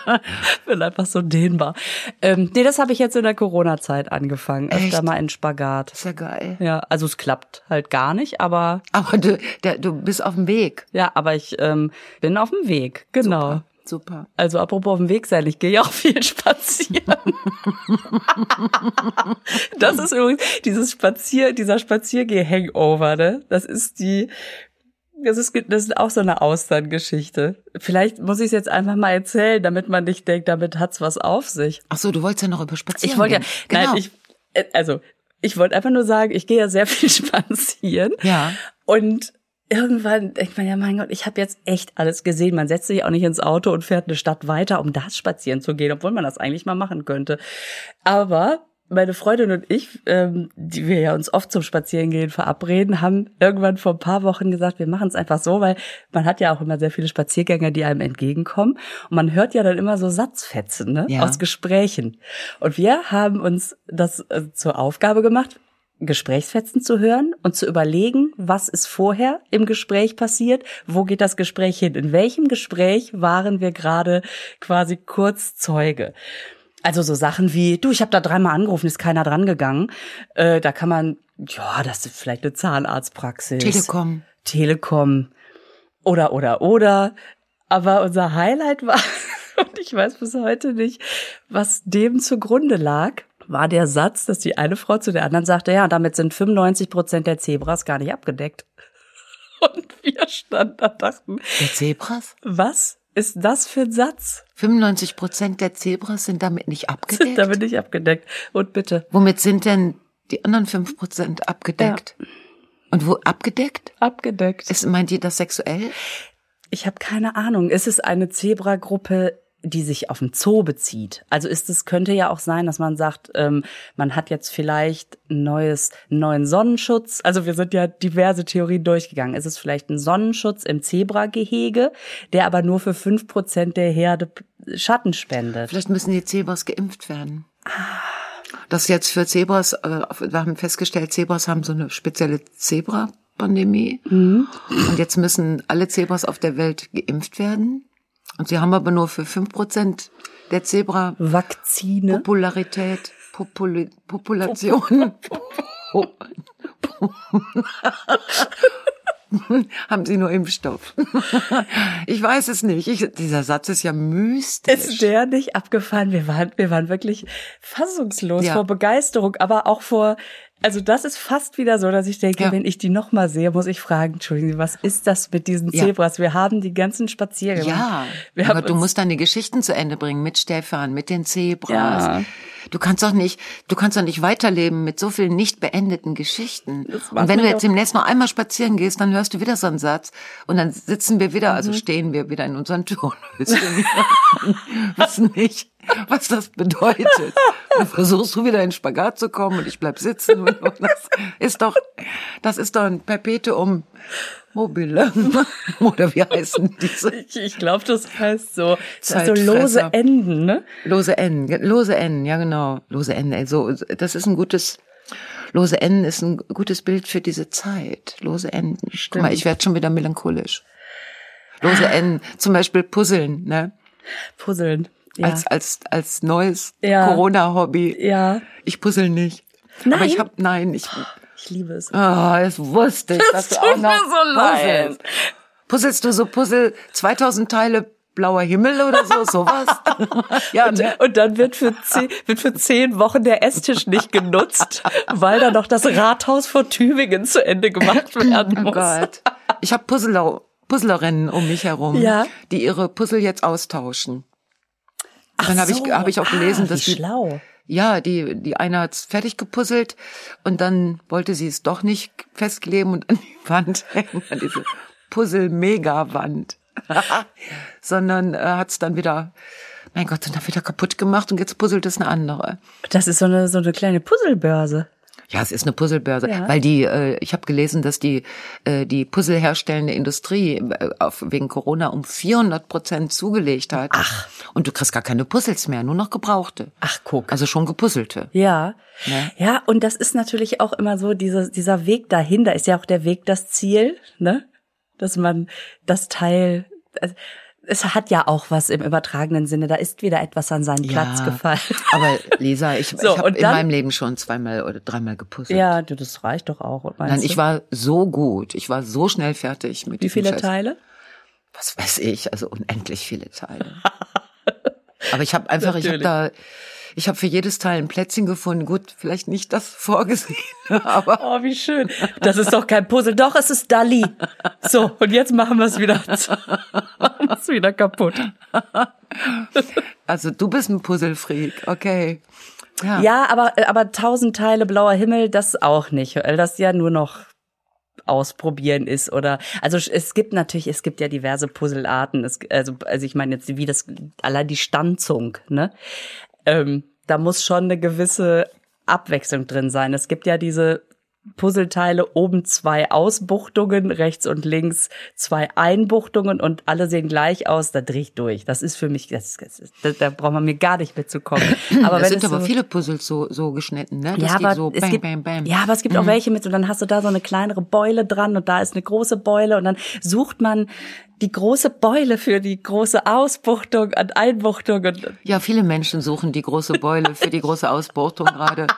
bin einfach so dehnbar. Ähm, nee, das habe ich jetzt in der Corona-Zeit angefangen. Öfter Echt? mal in Spagat. Ist ja geil. Ja, also es klappt halt gar nicht, aber Aber du, der, du bist auf dem Weg. ja, aber ich ähm, bin auf dem Weg. Genau. Super. Also apropos auf dem Weg sein, ich gehe ja auch viel spazieren. das ist übrigens dieses Spazier, dieser Spaziergeh-Hangover, ne? Das ist die, das ist, das ist auch so eine Austerngeschichte. Vielleicht muss ich es jetzt einfach mal erzählen, damit man nicht denkt, damit hat's was auf sich. Ach so, du wolltest ja noch über Spazieren Ich wollte ja. Genau. nein, ich, äh, also, ich wollte einfach nur sagen, ich gehe ja sehr viel spazieren. Ja. Und irgendwann denkt man ja, mein Gott, ich habe jetzt echt alles gesehen. Man setzt sich auch nicht ins Auto und fährt eine Stadt weiter, um das spazieren zu gehen, obwohl man das eigentlich mal machen könnte. Aber meine Freundin und ich, ähm, die wir ja uns oft zum Spazierengehen verabreden, haben irgendwann vor ein paar Wochen gesagt, wir machen es einfach so, weil man hat ja auch immer sehr viele Spaziergänger, die einem entgegenkommen. Und man hört ja dann immer so Satzfetzen ne? Ja. aus Gesprächen. Und wir haben uns das äh, zur Aufgabe gemacht, Gesprächsfetzen zu hören und zu überlegen, was ist vorher im Gespräch passiert, wo geht das Gespräch hin, in welchem Gespräch waren wir gerade quasi kurz Zeuge. Also so Sachen wie, du, ich habe da dreimal angerufen, ist keiner dran gegangen. Äh, da kann man, ja, das ist vielleicht eine Zahnarztpraxis. Telekom. Telekom oder oder oder. Aber unser Highlight war, und ich weiß bis heute nicht, was dem zugrunde lag, war der Satz, dass die eine Frau zu der anderen sagte, ja, damit sind 95 Prozent der Zebras gar nicht abgedeckt. Und wir standen da und dachten, Der Zebras? was ist das für ein Satz? 95 Prozent der Zebras sind damit nicht Sind abgedeckt. damit nicht abgedeckt. Und bitte, Womit sind denn die anderen 5 Prozent abgedeckt? Und wo abgedeckt? abgedeckt. Ist, meint ihr das sexuell? Ich habe keine Ahnung. Ist es eine Zebra-Gruppe, die sich auf den Zoo bezieht? Also ist es könnte ja auch sein, dass man sagt, ähm, man hat jetzt vielleicht ein neues, einen neuen Sonnenschutz. Also wir sind ja diverse Theorien durchgegangen. Ist es vielleicht ein Sonnenschutz im Zebra-Gehege, der aber nur für fünf Prozent der Herde Schatten spendet? Vielleicht müssen die Zebras geimpft werden. Das jetzt für Zebras, äh, wir haben festgestellt, Zebras haben so eine spezielle Zebra-Pandemie. Und jetzt müssen alle Zebras auf der Welt geimpft werden. Und sie haben aber nur für 5% der Zebra-Popularität, Vakzine. Populi Population. Po- po- haben sie nur Impfstoff. ich weiß es nicht. Ich, dieser Satz ist ja mystisch. Ist der nicht abgefahren? Wir waren, wir waren wirklich fassungslos Ja. vor Begeisterung, aber auch vor, also das ist fast wieder so, dass ich denke, Ja. wenn ich die nochmal sehe, muss ich fragen, Entschuldigen Sie, was ist das mit diesen Ja. Zebras? Wir haben die ganzen Spaziergänge. Ja, wir aber haben du musst deine Geschichten zu Ende bringen mit Stefan, mit den Zebras. Ja. Du kannst doch nicht, du kannst doch nicht weiterleben mit so vielen nicht beendeten Geschichten. Und wenn du jetzt demnächst noch einmal spazieren gehst, dann hörst du wieder so einen Satz und dann sitzen wir wieder, Mhm. also stehen wir wieder in unseren Turnhöschen. wissen nicht, was das bedeutet. Dann versuchst du wieder in Spagat zu kommen und ich bleib sitzen. Das ist doch, das ist doch ein Perpetuum mobile. Oder wie heißen diese? Ich, ich glaube, das heißt so. Das heißt so lose Enden, ne? Lose N, lose N, ja genau, lose N. Also das ist ein gutes, lose N ist ein gutes Bild für diese Zeit. Lose Enden. Guck mal, ich werde schon wieder melancholisch. Lose N, zum Beispiel Puzzeln, ne? Puzzeln. Ja. Als als als neues Ja. Corona-Hobby. ja. Ich puzzle nicht. Nein? Aber ich hab, nein, ich, Ich liebe es. ah, das wusste ich, dass du auch noch so puzzelst. Puzzelst du so Puzzle 2000 Teile blauer Himmel oder so, sowas? ja, ne? Und dann wird für, zehn, wird für zehn Wochen der Esstisch nicht genutzt, weil da noch das Rathaus von Tübingen zu Ende gemacht werden Oh muss. Gott. Ich habe Puzzler, Puzzlerinnen um mich herum, Ja. die ihre Puzzle jetzt austauschen. Dann habe so. ich, hab ich auch gelesen, ah, dass die, schlau. ja, die, die eine hat's fertig gepuzzelt und dann wollte sie es doch nicht festkleben und an die Wand hängen, an diese Puzzle-Mega-Wand. Sondern äh, hat's dann wieder, mein Gott, dann wieder kaputt gemacht und jetzt puzzelt es eine andere. Das ist so eine, so eine kleine Puzzlebörse. Ja, es ist eine Puzzlebörse, Ja. weil die, äh, ich habe gelesen, dass die äh, die Puzzle herstellende Industrie äh, auf, wegen Corona um 400 Prozent zugelegt hat. Ach. Und du kriegst gar keine Puzzles mehr, nur noch gebrauchte. Ach, guck. Also schon gepuzzelte. Ja. Ne? Ja, und das ist natürlich auch immer so, dieser, dieser Weg dahin, da ist ja auch der Weg das Ziel, ne? Dass man das Teil, also, es hat ja auch was im übertragenen Sinne, da ist wieder etwas an seinen Platz Ja. gefallen. Aber Lisa, ich, So, ich habe in meinem Leben schon zweimal oder dreimal gepuzzelt. Ja, du, das reicht doch auch. Nein, du? ich war so gut. Ich war so schnell fertig mit Wie viele Scheiß. Teile? was weiß ich, also unendlich viele Teile. Aber ich habe einfach, ich habe Natürlich. da, ich habe für jedes Teil ein Plätzchen gefunden. Gut, vielleicht nicht das vorgesehen, aber Oh, wie schön. Das ist doch kein Puzzle. Doch, es ist Dali. So, und jetzt machen wir es wieder, machen wieder kaputt. also du bist ein Puzzlefreak, okay. Ja, Ja, aber, aber tausend Teile blauer Himmel, das auch nicht, weil das ja nur noch ausprobieren ist oder also es gibt natürlich es gibt ja diverse Puzzlearten es, also also ich meine jetzt wie das allein die Stanzung ne ähm, da muss schon eine gewisse Abwechslung drin sein. Es gibt ja diese Puzzleteile oben zwei Ausbuchtungen rechts und links zwei Einbuchtungen und alle sehen gleich aus da dreh ich durch das ist für mich das, das ist, da, braucht man mir gar nicht mitzukommen aber da wenn sind es aber so, viele Puzzles so, so geschnitten, ne? Das ja, aber so es bam, gibt, bam, bam. ja, aber es gibt auch welche mit, und dann hast du da so eine kleinere Beule dran und da ist eine große Beule und dann sucht man die große Beule für die große Ausbuchtung und Einbuchtung und Ja, viele Menschen suchen die große Beule für die große Ausbuchtung gerade.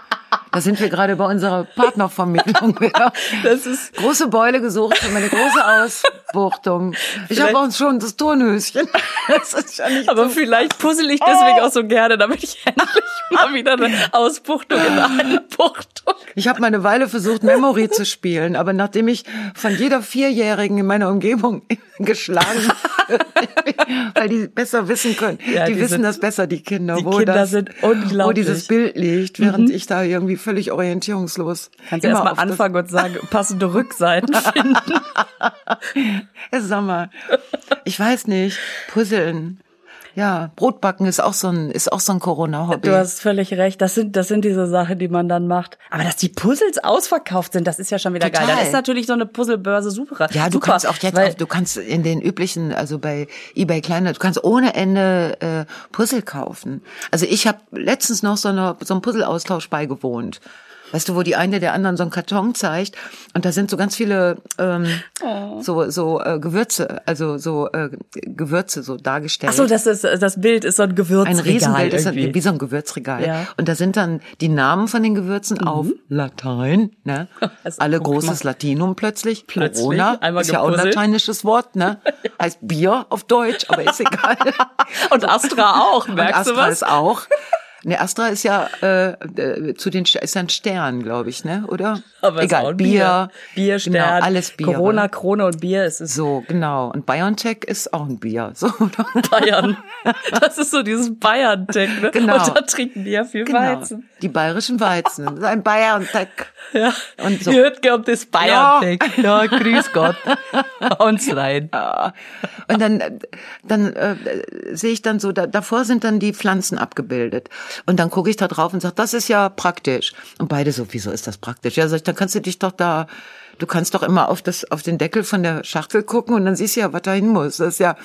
Da sind wir gerade bei unserer Partnervermittlung das ist, Große Beule gesucht für meine große Ausbuchtung. Ich habe auch schon das Turnhöschen. Das ist ja nicht aber so. vielleicht puzzle ich deswegen auch so gerne, damit ich endlich mal wieder eine Ausbuchtung in eine Einbuchtung. Ich habe mal eine Weile versucht, Memory zu spielen, aber nachdem ich von jeder Vierjährigen in meiner Umgebung geschlagen, weil die besser wissen können, Ja, die, die wissen sind- das besser, die Kinder, die wo Kinder das, sind wo unglaublich. dieses Bild liegt, während ich da irgendwie völlig orientierungslos. Kannst du immer erst mal auf das- anfangen und sagen, passende Rückseiten finden. Sag mal, ich weiß nicht, Puzzeln. Ja, Brotbacken ist auch so ein, ist auch so ein Corona-Hobby. Du hast völlig recht. Das sind, das sind diese Sachen, die man dann macht. Aber dass die Puzzles ausverkauft sind, das ist ja schon wieder geil. Total. Da ist natürlich so eine Puzzlebörse super. Ja, du super, kannst auch jetzt, auf, du kannst in den üblichen, also bei eBay Kleiner, du kannst ohne Ende äh, Puzzle kaufen. Also ich habe letztens noch so, eine, so einen Puzzle-Austausch beigewohnt. Weißt du, wo die eine der anderen so einen Karton zeigt und da sind so ganz viele ähm, Oh. so so äh, Gewürze, also so äh, Gewürze so dargestellt. Ach so, das ist, das Bild ist so ein Gewürzregal. ein Riesenbild ist ein, wie so ein Gewürzregal. Ja. Mhm. Und da sind dann die Namen von den Gewürzen auf Latein, ne? Alle großes mal. Latinum plötzlich. Plötzlich, Corona einmal ist ja auch ein lateinisches Wort, ne? Heißt Bier auf Deutsch, aber ist egal. Und Astra auch, Und merkst du Astra was? ist auch. Ne, Astra ist ja äh, äh, zu den ist ja ein Stern, glaube ich, ne? Oder? Aber es Egal, ein Bier, Bier, Stern, genau, alles Bier. Corona, Krone und Bier, es ist So, genau. Und BioNTech ist auch ein Bier. So, oder? Bayern. Das ist so dieses Bayern-Tech, ne? Genau. Und da trinken die ja viel genau. Weizen. Die bayerischen Weizen. Das ist ein BioNTech. Ja. Und so. Ihr hört gehabt das Bayern-Tech. Ja. grüß Gott. Uns rein. Ja. Und dann, dann äh, sehe ich dann so, da, davor sind dann die Pflanzen abgebildet. Und dann gucke ich da drauf und sage, das ist ja praktisch. Und beide so, wieso ist das praktisch? Ja, sag ich, dann kannst du dich doch da, du kannst doch immer auf das, auf den Deckel von der Schachtel gucken und dann siehst du ja, was da hin muss. Das ist ja,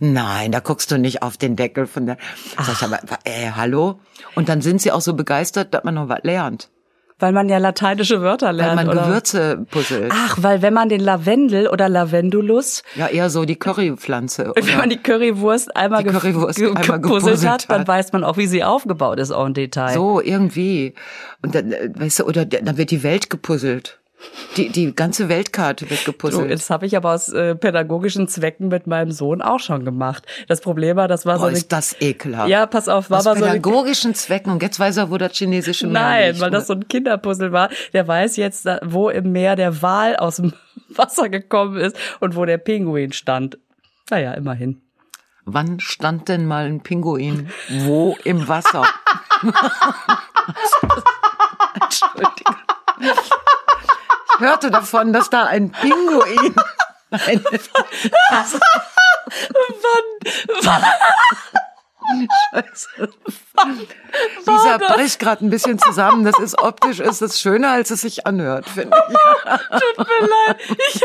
nein, da guckst du nicht auf den Deckel von der, sag ich aber, äh, hallo? Und dann sind sie auch so begeistert, dass man noch was lernt. Weil man ja lateinische Wörter Weil lernt. man oder? Gewürze puzzelt. Ach, weil wenn man den Lavendel oder Lavendulus, Ja, eher so die Currypflanze. wenn man die Currywurst einmal, Die Currywurst ge- einmal gepuzzelt gepuzzelt hat, dann hat. weiß man auch, wie sie aufgebaut ist, auch im Detail. So, irgendwie. Und dann, äh, weißt du, oder der- dann wird die Welt gepuzzelt. Die, die ganze Weltkarte wird So, gepuzzelt. das habe ich aber aus äh, pädagogischen Zwecken mit meinem Sohn auch schon gemacht. Das Problem war, das war so Boah, eine, ist das ekelhaft. ja, pass auf, war Aus aber so pädagogischen Zwecken. Und jetzt weiß er, wo das chinesische Meer Nein, liegt. weil das so ein Kinderpuzzle war. Der weiß jetzt, wo im Meer der Wal aus dem Wasser gekommen ist und wo der Pinguin stand. Naja, immerhin. Wann stand denn mal ein Pinguin wo im Wasser? Entschuldigung. Ich hörte davon, dass da ein Pinguin. Nein, Wann? Scheiße. Lisa bricht gerade ein bisschen zusammen. Das ist optisch, ist es schöner, als es sich anhört, finde ich. Tut mir leid. Ich,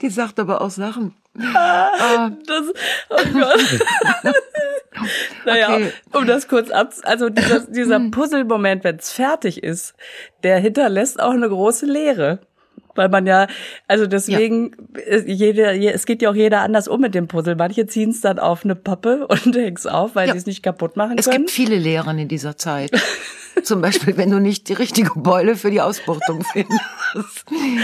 Die sagt aber auch Sachen. das, oh Gott. naja, Okay. um das kurz ab, also dieser, dieser Puzzle-Moment, wenn es fertig ist, der hinterlässt auch eine große Leere. Weil man ja, also deswegen, äh, jeder, je, es geht ja auch jeder anders um mit dem Puzzle. Manche ziehen es dann auf eine Pappe und hängen es auf, weil Ja. sie es nicht kaputt machen Es können. gibt viele Lehren in dieser Zeit. Zum Beispiel, wenn du nicht die richtige Beule für die Ausbuchtung findest.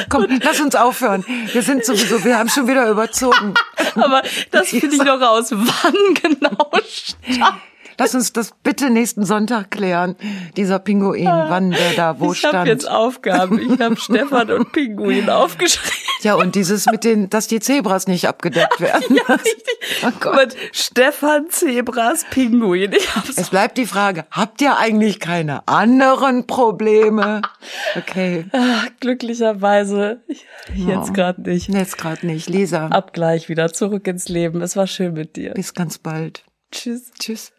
Komm, lass uns aufhören. Wir sind sowieso, wir haben schon wieder überzogen. Aber das finde ich noch raus. Wann genau stand Lass uns das bitte nächsten Sonntag klären. Dieser Pinguin, wann der da wo ich habe stand. jetzt Aufgaben. Ich habe Stefan und Pinguin aufgeschrieben. Ja, und dieses mit den, dass die Zebras nicht abgedeckt werden. Ja, richtig. Oh Gott. Mit Stefan Zebras Pinguin. Ich hab's. Es bleibt die Frage, habt ihr eigentlich keine anderen Probleme? Okay, Ah, glücklicherweise jetzt gerade nicht. jetzt gerade nicht. Lisa, Ab gleich wieder zurück ins Leben. Es war schön mit dir. bis ganz bald. Tschüss. Tschüss.